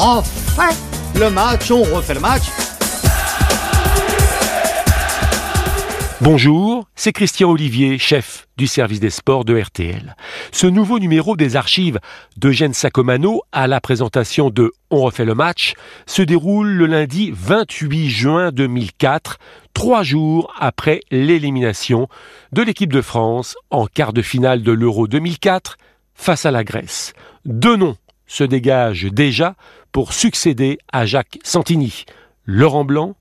refait le match, on refait le match. Bonjour, c'est Christian Olivier, chef du service des sports de RTL. Ce nouveau numéro des archives d'Eugène Sacomano à la présentation de On refait le match se déroule le lundi 28 juin 2004, trois jours après l'élimination de l'équipe de France en quart de finale de l'Euro 2004 face à la Grèce. Deux noms se dégagent déjà pour succéder à Jacques Santini, Laurent Blanc,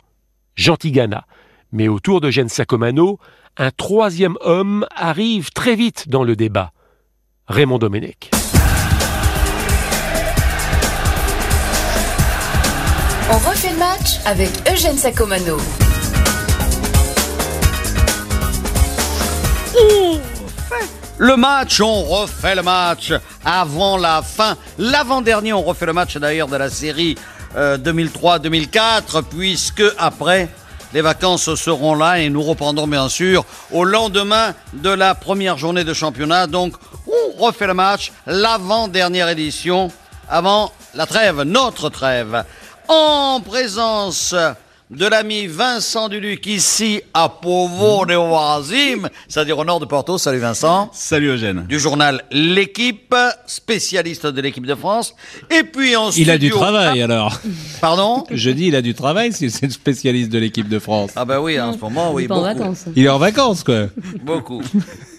Jean Tigana. Mais autour de Gene Sacomano, un troisième homme arrive très vite dans le débat. Raymond Domenech. On refait le match avec Eugène Sacomano. Le match, on refait le match avant la fin. L'avant-dernier, on refait le match d'ailleurs de la série 2003-2004, puisque après, les vacances seront là et nous reprendrons bien sûr au lendemain de la première journée de championnat. Donc, on refait le match, l'avant-dernière édition, avant la trêve, notre trêve. En présence de l'ami Vincent Duluc ici à Povo de Oasim, c'est-à-dire au nord de Porto. Salut Vincent. Salut Eugène. Du journal L'équipe, spécialiste de l'équipe de France. Et puis en Il a du travail alors. Pardon Je dis il a du travail si c'est spécialiste de l'équipe de France. Ah bah oui, en ce moment, oui. Il est en vacances. Il est en vacances quoi. Beaucoup.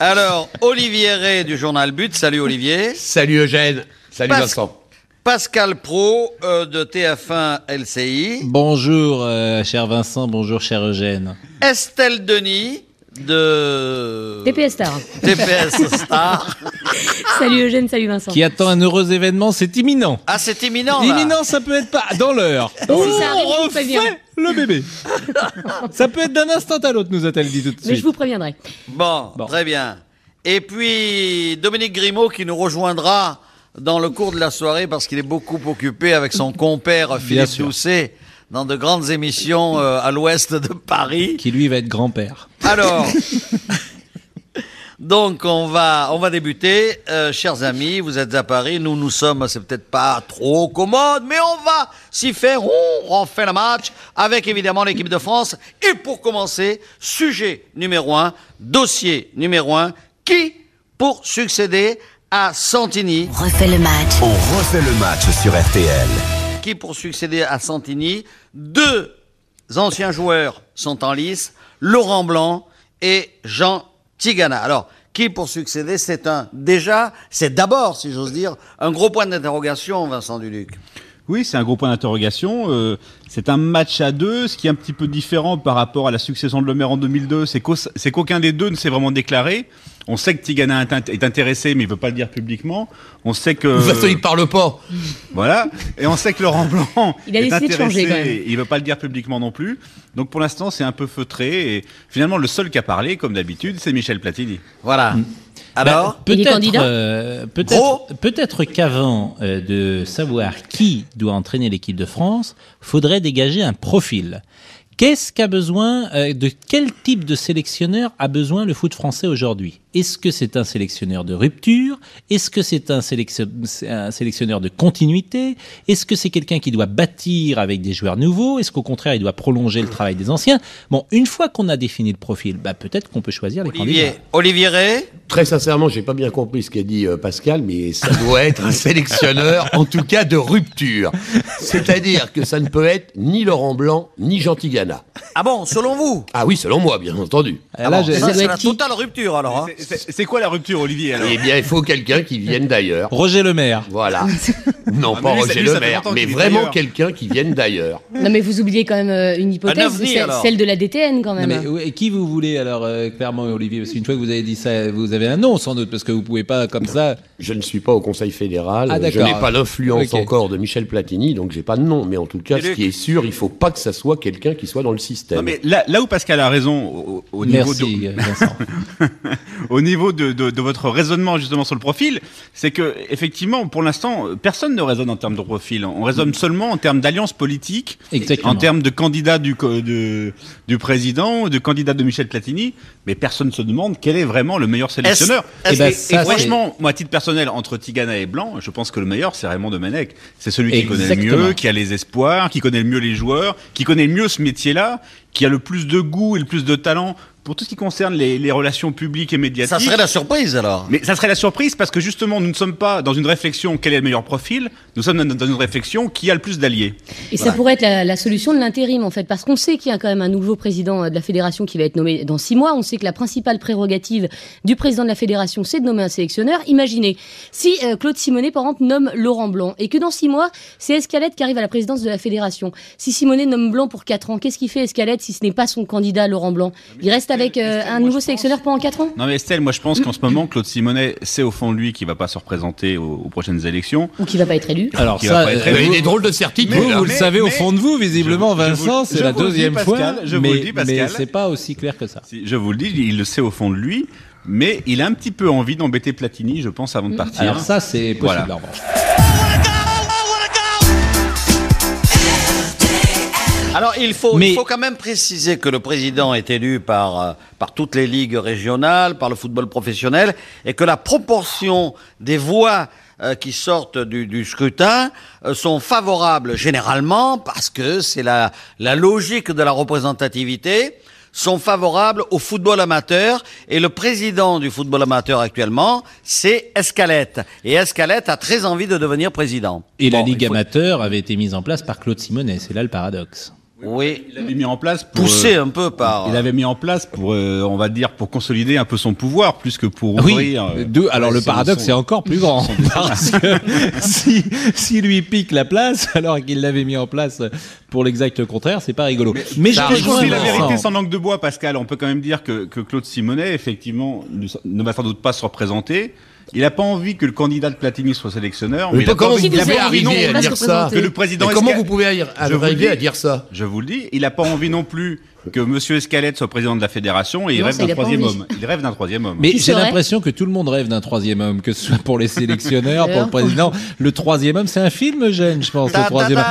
Alors, Olivier Ray du journal But. Salut Olivier. Salut Eugène. Salut Pas- Vincent. Pascal Pro euh, de TF1 LCI. Bonjour euh, cher Vincent, bonjour cher Eugène. Estelle Denis de TPS Star. TPS Star. salut Eugène, salut Vincent. Qui attend un heureux événement, c'est imminent. Ah, c'est imminent. là. Imminent, ça peut être pas dans l'heure. Si ça arrive, préviens. refait le bébé. ça peut être d'un instant à l'autre, nous a-t-elle dit tout de Mais je suite. vous préviendrai. Bon, Bon. très bien. Et puis Dominique Grimaud qui nous rejoindra dans le cours de la soirée parce qu'il est beaucoup occupé avec son compère Philippe. Doucet dans de grandes émissions euh, à l'ouest de Paris. Qui lui va être grand-père. Alors, donc on va, on va débuter. Euh, chers amis, vous êtes à Paris, nous nous sommes, c'est peut-être pas trop commode, mais on va s'y faire. On refait le match avec évidemment l'équipe de France. Et pour commencer, sujet numéro un, dossier numéro un, qui pour succéder à Santini On refait le match. On refait le match sur RTL. qui pour succéder à Santini, deux anciens joueurs sont en lice, Laurent Blanc et Jean Tigana. Alors, qui pour succéder, c'est un déjà, c'est d'abord, si j'ose dire, un gros point d'interrogation, Vincent Duluc. Oui, c'est un gros point d'interrogation. Euh, c'est un match à deux, ce qui est un petit peu différent par rapport à la succession de Le Maire en 2002, c'est qu'au- c'est qu'aucun des deux ne s'est vraiment déclaré. On sait que Tigana est int- est intéressé, mais il veut pas le dire publiquement. On sait que De toute façon, il parle pas. voilà, et on sait que Laurent Blanc Il a est décidé de changer, intéressé, quand même. Il veut pas le dire publiquement non plus. Donc pour l'instant, c'est un peu feutré. Et finalement, le seul qui a parlé, comme d'habitude, c'est Michel Platini. Voilà. Alors, Bah, peut-être, euh, peut-être qu'avant euh, de savoir qui doit entraîner l'équipe de France, faudrait dégager un profil. Qu'est-ce qu'a besoin, euh, de quel type de sélectionneur a besoin le foot français aujourd'hui? Est-ce que c'est un sélectionneur de rupture? Est-ce que c'est un, sélection- un sélectionneur de continuité? Est-ce que c'est quelqu'un qui doit bâtir avec des joueurs nouveaux? Est-ce qu'au contraire, il doit prolonger le travail des anciens? Bon, une fois qu'on a défini le profil, bah, peut-être qu'on peut choisir les Olivier, candidats. Olivier Ray, Très sincèrement, j'ai pas bien compris ce qu'a dit euh, Pascal, mais ça doit être un sélectionneur, en tout cas de rupture. C'est-à-dire que ça ne peut être ni Laurent Blanc, ni Jean Tigana. ah bon, selon vous? Ah oui, selon moi, bien entendu. Ah, Ah bon, ça, Ça c'est la totale rupture alors. hein. C'est- quoi la rupture, Olivier alors Eh bien, il faut quelqu'un qui vienne d'ailleurs. Roger Le Maire. Voilà. Non, Ah, pas mais lui, ça- Roger lui, ça Le fait Maire, longtemps mais qu'il est vraiment d'ailleurs. quelqu'un qui vienne d'ailleurs. Non mais vous oubliez quand même euh, une hypothèse, ovni, c'est alors. celle de la DTN quand Non, même. mais ouais, qui vous voulez alors euh, clairement Olivier? Parce qu'une fois que vous avez dit ça, vous avez un nom sans doute parce que vous pouvez pas comme ça. Je ne suis pas au Conseil fédéral, Ah, je d'accord. n'ai pas l'influence Ok. encore de Michel Platini, donc j'ai pas de nom. Mais en tout cas, Et ce Luc qui est sûr, il faut pas que ça soit quelqu'un qui soit dans le système. Non, mais là, là où Pascal a raison, au, au niveau Merci de, Vincent. au niveau de, de, de votre raisonnement justement sur le profil, c'est que effectivement, pour l'instant, personne ne raisonne en termes de profil. On raisonne seulement en termes d'alliance politique, Exactement. en termes de candidat du, de, du président, de candidat de Michel Platini, mais personne ne se demande quel est vraiment le meilleur sélectionneur. est-ce- et, ben, et franchement, moi, à titre personnel, entre Tigana et Blanc, je pense que le meilleur, c'est Raymond Domenech. C'est celui qui connaît le mieux, qui a les espoirs, qui connaît le mieux les joueurs, qui connaît le mieux ce métier-là, qui a le plus de goût et le plus de talent pour tout ce qui concerne les, les relations publiques et médiatiques. Ça serait la surprise alors. Mais ça serait la surprise parce que justement, nous ne sommes pas dans une réflexion quel est le meilleur profil, nous sommes dans dans une réflexion qui a le plus d'alliés. Et ça pourrait être la, la solution de l'intérim, en fait, parce qu'on sait qu'il y a quand même un nouveau président euh, de la fédération qui va être nommé dans six mois. On sait que la principale prérogative du président de la fédération, c'est de nommer un sélectionneur. Imaginez, si euh, Claude Simonet, par exemple, nomme Laurent Blanc, et que dans six mois, c'est Escalette qui arrive à la présidence de la fédération. Si Simonet nomme Blanc pour quatre ans, qu'est-ce qu'il fait Escalette si ce n'est pas son candidat, Laurent Blanc? Il reste avec euh, un nouveau sélectionneur pendant quatre ans Non mais Estelle, moi je pense qu'en ce moment, Claude Simonet sait au fond de lui qu'il va pas se représenter aux, aux prochaines élections. Ou qui va pas être élu Alors Qui va ça, euh, Il y a des drôles de certitudes. vous, là. vous le mais- savez au fond de vous, visiblement, Vincent, c'est la deuxième Pascal, fois, je vous le dis, Pascal. mais c'est pas aussi clair que ça. Si, Je vous le dis, il le sait au fond de lui, mais il a un petit peu envie d'embêter Platini, je pense, avant de partir. Alors ça, c'est possible. Voilà. en revanche. Alors il faut, Mais- il faut quand même préciser que le président est élu par, euh, par toutes les ligues régionales, par le football professionnel, et que la proportion des voix euh, qui sortent du, du scrutin euh, sont favorables généralement, parce que c'est la, la logique de la représentativité, sont favorables au football amateur. Et le président du football amateur actuellement, c'est Escalette. Et Escalette a très envie de devenir président. Et la Ligue faut- amateur avait été mise en place par Claude Simonet, c'est là le paradoxe. Oui, Il avait mis en place pour, poussé euh, un peu par... il avait mis en place pour, euh, on va dire, pour consolider un peu son pouvoir, plus que pour Oui, ouvrir. euh, deux, alors ouais, le paradoxe son- c'est encore plus grand parce que si, si lui pique la place alors qu'il l'avait mis en place pour l'exact contraire, c'est pas rigolo. Mais, ça je rejoins dis la vérité sans langue de bois, Pascal. On peut quand même dire que, que Claude Simonet, effectivement, ne, ne va sans doute pas se représenter. Il n'a pas envie que le candidat de Platini soit sélectionneur. Mais il comment envie vous pouvez arriver à dire ça que le président comment vous pouvez arriver à dire ça Je vous le dis, il n'a pas envie non plus que Monsieur Escalette soit président de la fédération et il Non, rêve d'un troisième homme. Il rêve d'un troisième homme. Mais j'ai l'impression que tout le monde rêve d'un troisième homme, que ce soit pour les sélectionneurs, pour le président. Le troisième homme, c'est un film, Eugène, je pense, le troisième.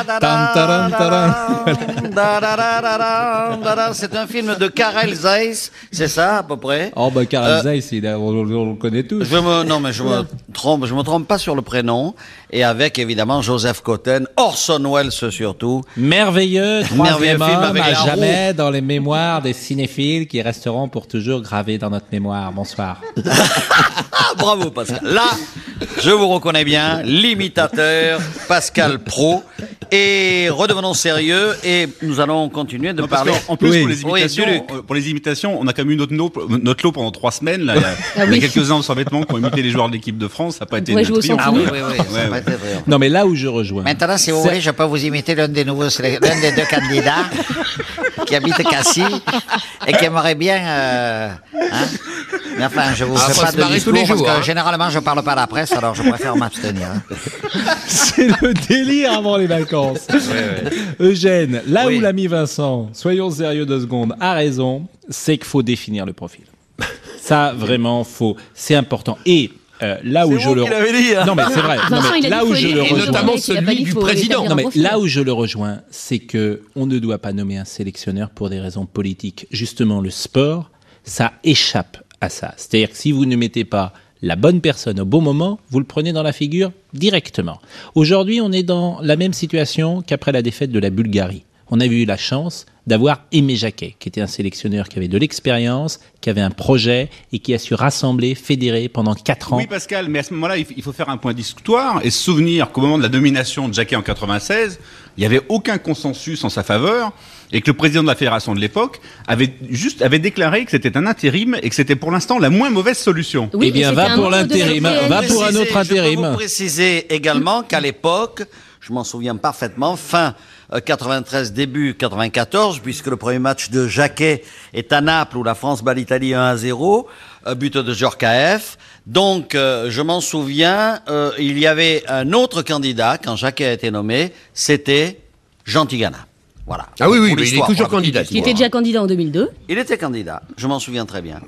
C'est un film de Karel Zeiss, c'est ça à peu près? Oh bah Karel Euh, Zeiss, il a- on, on le connaît tous. je me, non mais je me trompe, je me trompe pas sur le prénom et avec évidemment Joseph Cotten, Orson Welles surtout. Merveilleux, Merveilleux film avec à jamais dans les mémoires des cinéphiles qui resteront pour toujours gravés dans notre mémoire. Bonsoir. Bravo Pascal. Là, je vous reconnais bien, l'imitateur Pascal Pro. Et redevenons sérieux et nous allons continuer de Non, parler. en plus, Oui. pour, les imitations, euh, pour les imitations, on a quand même eu notre lot, notre lot pendant trois semaines. Là. Il y a, Ah a quelques-uns sans vêtements qui ont imité les joueurs de l'équipe de France. Ça n'a pas été une triomphe. Ah oui, oui, oui, ça Ouais, ouais. Non mais là où je rejoins. Maintenant, si vous voulez, je peux vous imiter l'un des nouveaux, sélec- l'un des deux candidats qui habite Cassis et qui aimerait bien. euh, hein Mais enfin, je vous Ah, fais pas de discours tous les parce jours, que hein. généralement, je parle pas à la presse, alors je préfère m'abstenir. C'est le délire avant les vacances. Eugène, là Oui. où l'ami Vincent, soyons sérieux deux secondes, a raison, c'est qu'il faut définir le profil. Ça, vraiment, faut. C'est important. Et euh, là où je le. dit, hein. Non, mais c'est vrai. Non, Vincent, mais il a là dit où je le rejoins. notamment celui du président. Non, mais là où je le rejoins, c'est que on ne doit pas nommer un sélectionneur pour des raisons politiques. Justement, le sport, ça échappe à ça. C'est-à-dire que si vous ne mettez pas la bonne personne au bon moment, vous le prenez dans la figure directement. Aujourd'hui, on est dans la même situation qu'après la défaite de la Bulgarie. On a eu la chance d'avoir Aimé Jacquet, qui était un sélectionneur qui avait de l'expérience, qui avait un projet et qui a su rassembler, fédérer pendant quatre ans. Oui, Pascal, mais à ce moment-là, il faut faire un point d'histoire et se souvenir qu'au moment de la domination de Jacquet en 96, il n'y avait aucun consensus en sa faveur et que le président de la fédération de l'époque avait juste avait déclaré que c'était un intérim et que c'était pour l'instant la moins mauvaise solution. Oui, Eh bien, va pour l'intérim, va pour un autre Préciser- Je intérim. peux vous préciser également qu'à l'époque, je m'en souviens parfaitement, fin euh, 93, début 94, puisque le premier match de Jacquet est à Naples où la France bat l'Italie 1 à 0, euh, but de Djorkaeff. Donc, euh, je m'en souviens, euh, il y avait un autre candidat quand Jacquet a été nommé, c'était Jean Tigana. Voilà. Ah oui, oui, mais il est toujours candidat. Qui était déjà candidat en 2002. Il était candidat, je m'en souviens très bien.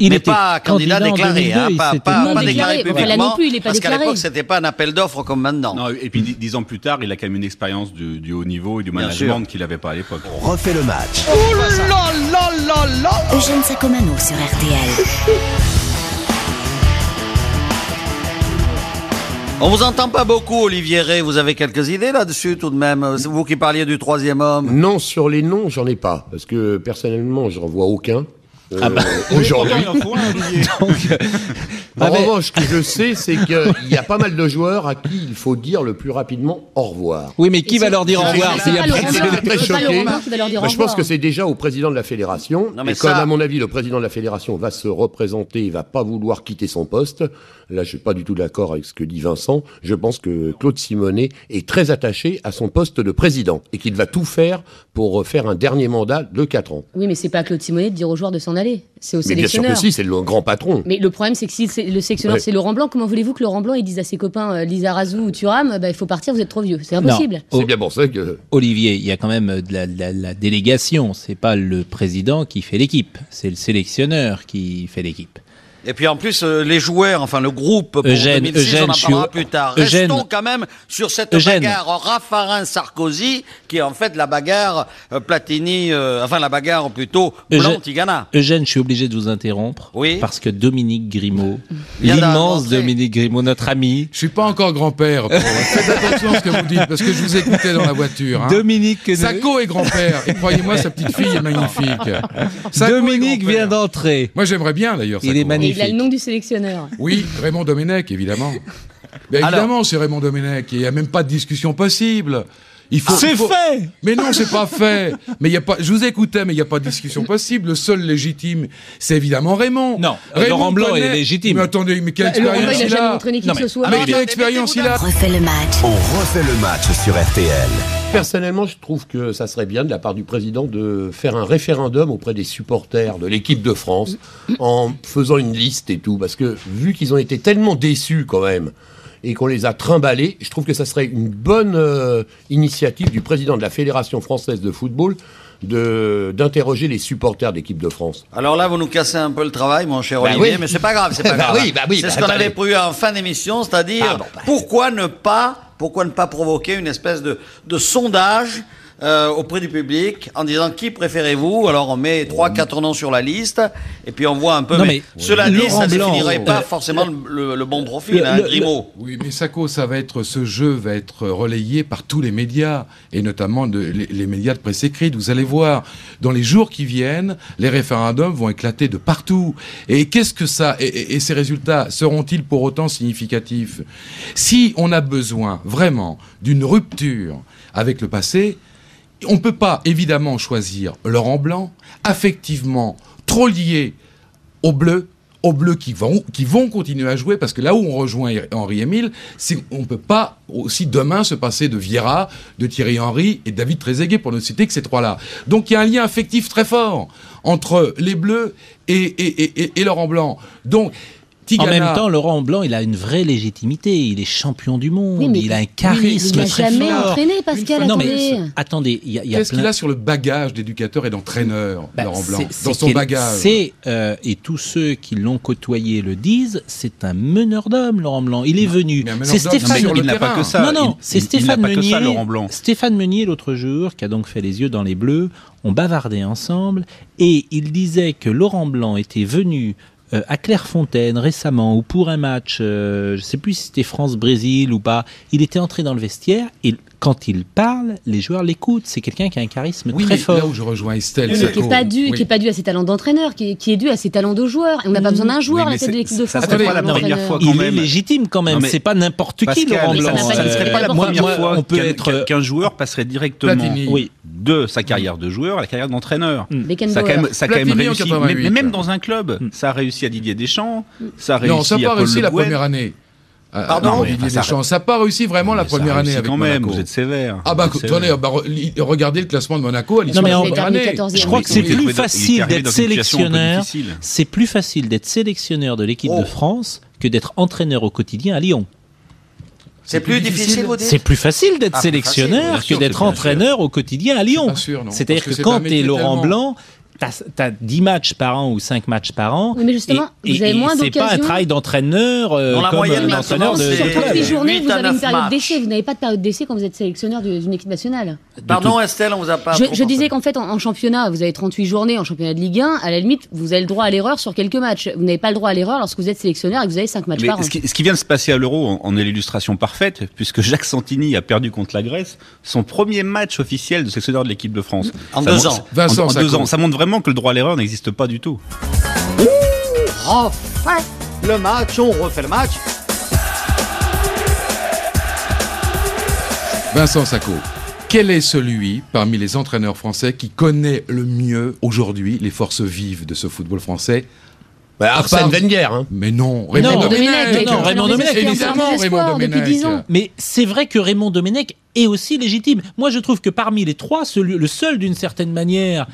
Il mais était pas candidat, déclaré, 2002, hein, il pas, pas- Non pas déclaré. déclaré Enfin, là publiquement, non plus, il est pas parce qu'à l'époque, c'était pas un appel d'offres comme maintenant. Non, et puis dix, ans plus tard, il a quand même une expérience du, du haut niveau et du Bien management qu'il n'avait pas à l'époque. On refait le match. Eugène Sacomano sur RTL. On vous entend pas beaucoup, Olivier Ray. Vous avez quelques idées là-dessus tout de même? C'est vous qui parliez du troisième homme. Non, sur les noms, j'en ai pas. Parce que personnellement, j'en vois aucun. Euh, Ah bah. aujourd'hui. Il en revanche, ce que je sais, c'est qu'il y a pas mal de joueurs à qui il faut dire le plus rapidement au revoir. Oui, mais qui va leur dire au c'est- revoir c'est s'il y a très choqué. Bah, au je pense que c'est déjà au président de la fédération. Non, mais et comme, à mon avis, le président de la fédération va se représenter, il va pas vouloir quitter son poste. Là, je suis pas du tout d'accord avec ce que dit Vincent. Je pense que Claude Simonet est très attaché à son poste de président et qu'il va tout faire pour faire un dernier mandat de 4 ans. Oui, mais c'est pas à Claude Simonet de dire aux joueurs de s'en aller. C'est au Mais bien sûr sélectionneur. que si, c'est le grand patron. Mais le problème, c'est que si le sélectionneur Ouais. c'est Laurent Blanc, comment voulez-vous que Laurent Blanc il dise à ses copains euh, Lisa Razou ou Thuram, bah, il faut partir, vous êtes trop vieux. C'est impossible. Non. C'est bien pour ça que... Olivier, il y a quand même de la, de la- la délégation. C'est pas le président qui fait l'équipe, c'est le sélectionneur qui fait l'équipe. Et puis en plus, euh, les joueurs, enfin le groupe pour Eugène, 2006, Eugène, on en parlera plus tard. Eugène. Restons quand même sur cette Eugène. bagarre Raffarin-Sarkozy, qui est en fait la bagarre euh, Platini, euh, enfin la bagarre plutôt Eugène- Blanc-Tigana. Eugène, je suis obligé de vous interrompre. Oui. Parce que Dominique Grimaud, l'immense. Dominique Grimaud, notre ami, Je suis pas encore grand-père. Faites attention à ce que vous dites, parce que je vous écoutais dans la voiture. hein. Dominique, Sacco est grand-père, et croyez-moi, sa petite fille est magnifique. Sacco Dominique vient d'entrer. Moi, j'aimerais bien, d'ailleurs. Il est Sacco. Magnifique. Il a le nom du sélectionneur. Oui, Raymond Domenech, évidemment. Mais évidemment, c'est Raymond Domenech. Il n'y a même pas de discussion possible. Il faut, C'est faut- fait Mais non, c'est pas fait. Mais il y a pas. Je vous écoutais, mais il n'y a pas de discussion possible. Le seul légitime, c'est évidemment Raymond. Non, Raymond Laurent Blanc connaît- est légitime. Mais attendez, mais quelle Bah, Laurent Blanc, expérience il a il jamais a montré une équipe Non, mais- ce soir. Mais quelle expérience il a Refait le match. On refait le match sur RTL. Personnellement, je trouve que ça serait bien de la part du président de faire un référendum auprès des supporters de l'équipe de France en faisant une liste et tout. Parce que vu qu'ils ont été tellement déçus quand même et qu'on les a trimballés, je trouve que ça serait une bonne euh, initiative du président de la Fédération française de football d'interroger les supporters d'équipe de France. Alors là, vous nous cassez un peu le travail, mon cher Bah Olivier, oui. mais c'est pas grave, c'est pas Bah grave. oui, bah oui, c'est ce qu'on avait prévu en fin d'émission, c'est-à-dire pourquoi ne pas, pourquoi ne pas provoquer une espèce de, sondage euh, auprès du public en disant qui préférez-vous? Alors on met trois, quatre noms sur la liste et puis on voit un peu. Non, mais, mais cela dit, Laurent ça ne Blanc, définirait pas euh, forcément le, le- le bon profil, le- hein, Grimaud. Oui, mais Sacco, ça va être, ce jeu va être relayé par tous les médias, et notamment de- les, les médias de presse écrite. Vous allez voir, dans les jours qui viennent, les référendums vont éclater de partout. Et qu'est-ce que ça, et, et- et ces résultats seront-ils pour autant significatifs? Si on a besoin vraiment d'une rupture avec le passé, on ne peut pas évidemment choisir Laurent Blanc, affectivement trop lié aux Bleus, aux Bleus qui vont, qui vont continuer à jouer, parce que là où on rejoint Henri Émile, on ne peut pas aussi demain se passer de Vieira, de Thierry Henry et David Trezeguet, pour ne citer que ces trois-là. Donc il y a un lien affectif très fort entre les Bleus et, et, et, et- et Laurent Blanc. Donc, En même temps, Laurent Blanc, il a une vraie légitimité. Il est champion du monde. Oui, mais- il a un oui, mais charisme il n'a très jamais fort. entraîné, Pascal, non, attendez. mais attendez, il y a, il y a qu'est-ce qu'il a sur le bagage d'éducateur et d'entraîneur, Bah, Laurent Blanc, c'est- dans c'est son bagage C'est euh, et tous ceux qui l'ont côtoyé le disent. C'est un meneur d'hommes, Laurent Blanc. Il est venu. C'est Stéphane. sur il n'a pas que ça. non, non, Il- c'est il- il Stéphane n'a pas que Meunier. ça, Laurent Blanc. Stéphane Meunier, l'autre jour, qui a donc fait les yeux dans les bleus, ont bavardé ensemble et il disait que Laurent Blanc était venu euh, à Clairefontaine récemment ou pour un match, euh, je sais plus si c'était France-Brésil ou pas, il était entré dans le vestiaire et quand il parle, les joueurs l'écoutent. C'est quelqu'un qui a un charisme Oui, très mais fort. là où je rejoins Estelle, Mais qui n'est pas dû, oui. qui est pas dû à ses talents d'entraîneur, qui, est- qui est dû à ses talents de joueur. Et on n'a pas besoin d'un joueur Oui, à la tête de l'équipe de ça France. pas la première fois il quand est même. légitime quand même. C'est pas n'importe qui, Laurent Blanc. ça ne serait pas la moi- première fois on peut qu'un être. qu'un- qu'un joueur passerait directement de sa carrière de joueur à la carrière d'entraîneur. Ça a quand Beckenbauer. même, ça a quand même réussi, 88. mais, même dans un club, ça a réussi à Didier Deschamps, ça a réussi Non, ça n'a pas réussi la première année. Ah, Pardon ah, Non, Didier Deschamps, ça n'a pas réussi vraiment la Mais première année avec quand même, Monaco. vous êtes sévère. Ah bah attendez, sévère. bah, regardez le classement de Monaco à l'issue Non, de mais la on- première terminé année. 14e. Je crois que c'est plus facile d'être sélectionneur. difficile. C'est plus facile d'être sélectionneur de l'équipe Oh. de France que d'être entraîneur au quotidien à Lyon. C'est plus difficile, vous dites C'est plus facile d'être Ah, plus facile, sélectionneur sûr que d'être plus entraîneur au quotidien à Lyon. C'est-à-dire que que quand tu es Laurent tellement- Blanc, tu as 10 matchs par an ou 5 matchs par an. Oui, mais justement, et, vous avez et- moins et C'est pas un d'occasions. travail d'entraîneur euh, comme moyenne, un maintenant, entraîneur de, Sur club. 38 journées, 8 vous avez une 9 période d'essai. Vous n'avez pas de période d'essai quand vous êtes sélectionneur d'une équipe nationale. Pardon, Estelle, on vous a pas. Je, je disais qu'en fait, en, en championnat, vous avez 38 journées en championnat de Ligue 1. À la limite, vous avez le droit à l'erreur sur quelques matchs. Vous n'avez pas le droit à l'erreur lorsque vous êtes sélectionneur et que vous avez 5 matchs Mais par an. ce, qui, ce qui vient de se passer à l'Euro en, en est l'illustration parfaite, puisque Jacques Santini a perdu contre la Grèce son premier match officiel de sélectionneur de l'équipe de France. En Ça deux ans. Vincent en, en deux ans. Ça montre vraiment que le droit à l'erreur n'existe pas du tout. Refait le match, on refait le match. Vincent Sacco, quel est celui parmi les entraîneurs français qui connaît le mieux aujourd'hui les forces vives de ce football français? Bah, Arsène part- Wenger. hein. Mais non, Raymond Domenech. Non, Raymond Domenech, évidemment Raymond Domenech. 10 ans. Mais c'est vrai que Raymond Domenech est aussi légitime. Moi, je trouve que parmi les trois, celui- le seul d'une certaine manière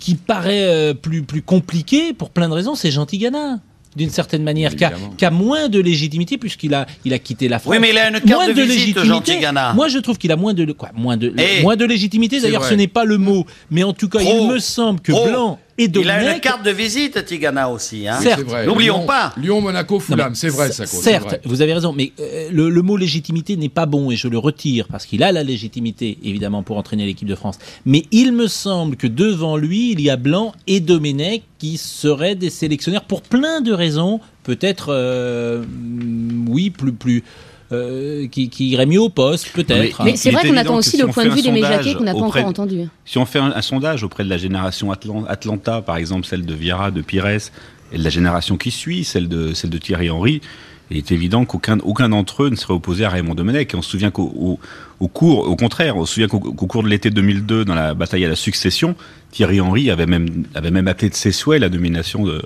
qui paraît euh, plus, plus compliqué pour plein de raisons, c'est Jean Tigana. D'une certaine manière, qui a, moins de légitimité puisqu'il a, il a quitté la France. Oui, mais il a une carte moins de visite, Tigana. Moi, je trouve qu'il a moins de quoi, moins de Eh, moins de légitimité. D'ailleurs, ce n'est pas le mot, mais en tout cas, il me semble que. Blanc et Il a une carte de visite, Tigana aussi. Hein. Certes. c'est vrai. N'oublions pas. Lyon, Monaco, Fulham, c'est vrai, ça Certes, vrai. vous avez raison, mais euh, le, le mot légitimité n'est pas bon et je le retire parce qu'il a la légitimité évidemment pour entraîner l'équipe de France. Mais il me semble que devant lui, il y a Blanc et Domenech qui seraient des sélectionneurs pour plein de raisons. Peut-être, euh, mm, oui, plus plus. Euh, qui, qui irait mieux au poste, peut-être. Mais Il c'est est vrai qu'on attend aussi si le on point fait de un vue sondage Jacquet qu'on n'a pas auprès encore de- entendu. Si on fait un, un sondage auprès de la génération Atlan- Atlanta, par exemple celle de Vieira, de Pires, et de la génération qui suit, celle de, celle de Thierry Henry, il est évident qu'aucun aucun d'entre eux ne serait opposé à Raymond Domenech. Et on se souvient qu'au au, au cours, au contraire, on se souvient qu'au cours de l'été 2002, dans la bataille à la succession, Thierry Henry avait même, avait même appelé de ses souhaits la nomination de,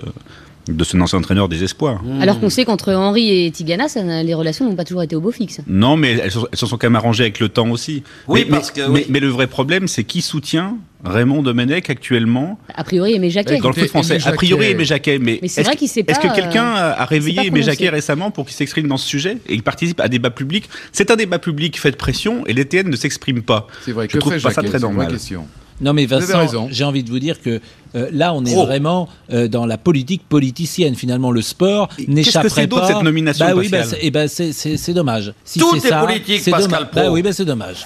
de son ancien entraîneur des espoirs. Alors qu'on sait qu'entre Henri et Tigana, ça- les relations n'ont pas toujours été au beau fixe. Non, mais elles, se- elles se sont quand même arrangées avec le temps aussi. Oui, mais, parce mais- que- mais- oui. mais le vrai problème, c'est qui soutient Raymond Domenech actuellement A priori, Aimé Jacquet. dans le foot français. A priori. Aimé Jacquet. Mais, Mais c'est est-ce vrai que- qu'il sait Est-ce que quelqu'un euh, a réveillé Aimé. Jacquet récemment pour qu'il s'exprime dans ce sujet et il participe à un débat public C'est un débat public fait de pression et l'ETN ne s'exprime pas. C'est vrai, Je que trouve fait pas ça très normal. question. Non mais Vincent, j'ai envie de vous dire que euh, là on est Trop. vraiment euh, dans la politique politicienne. Finalement, le sport Et qu'est-ce que n'échapperait c'est pas. cette nomination, Bah oui, bah, eh ben, c'est c'est- c'est dommage. Si Tout est ça, politique, c'est Pascal dommage. Pro. Bah oui, bah c'est dommage.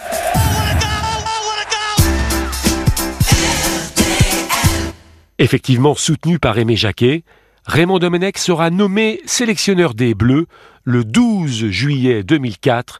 Effectivement soutenu par Aimé Jacquet, Raymond Domenech sera nommé sélectionneur des Bleus le 12 juillet 2004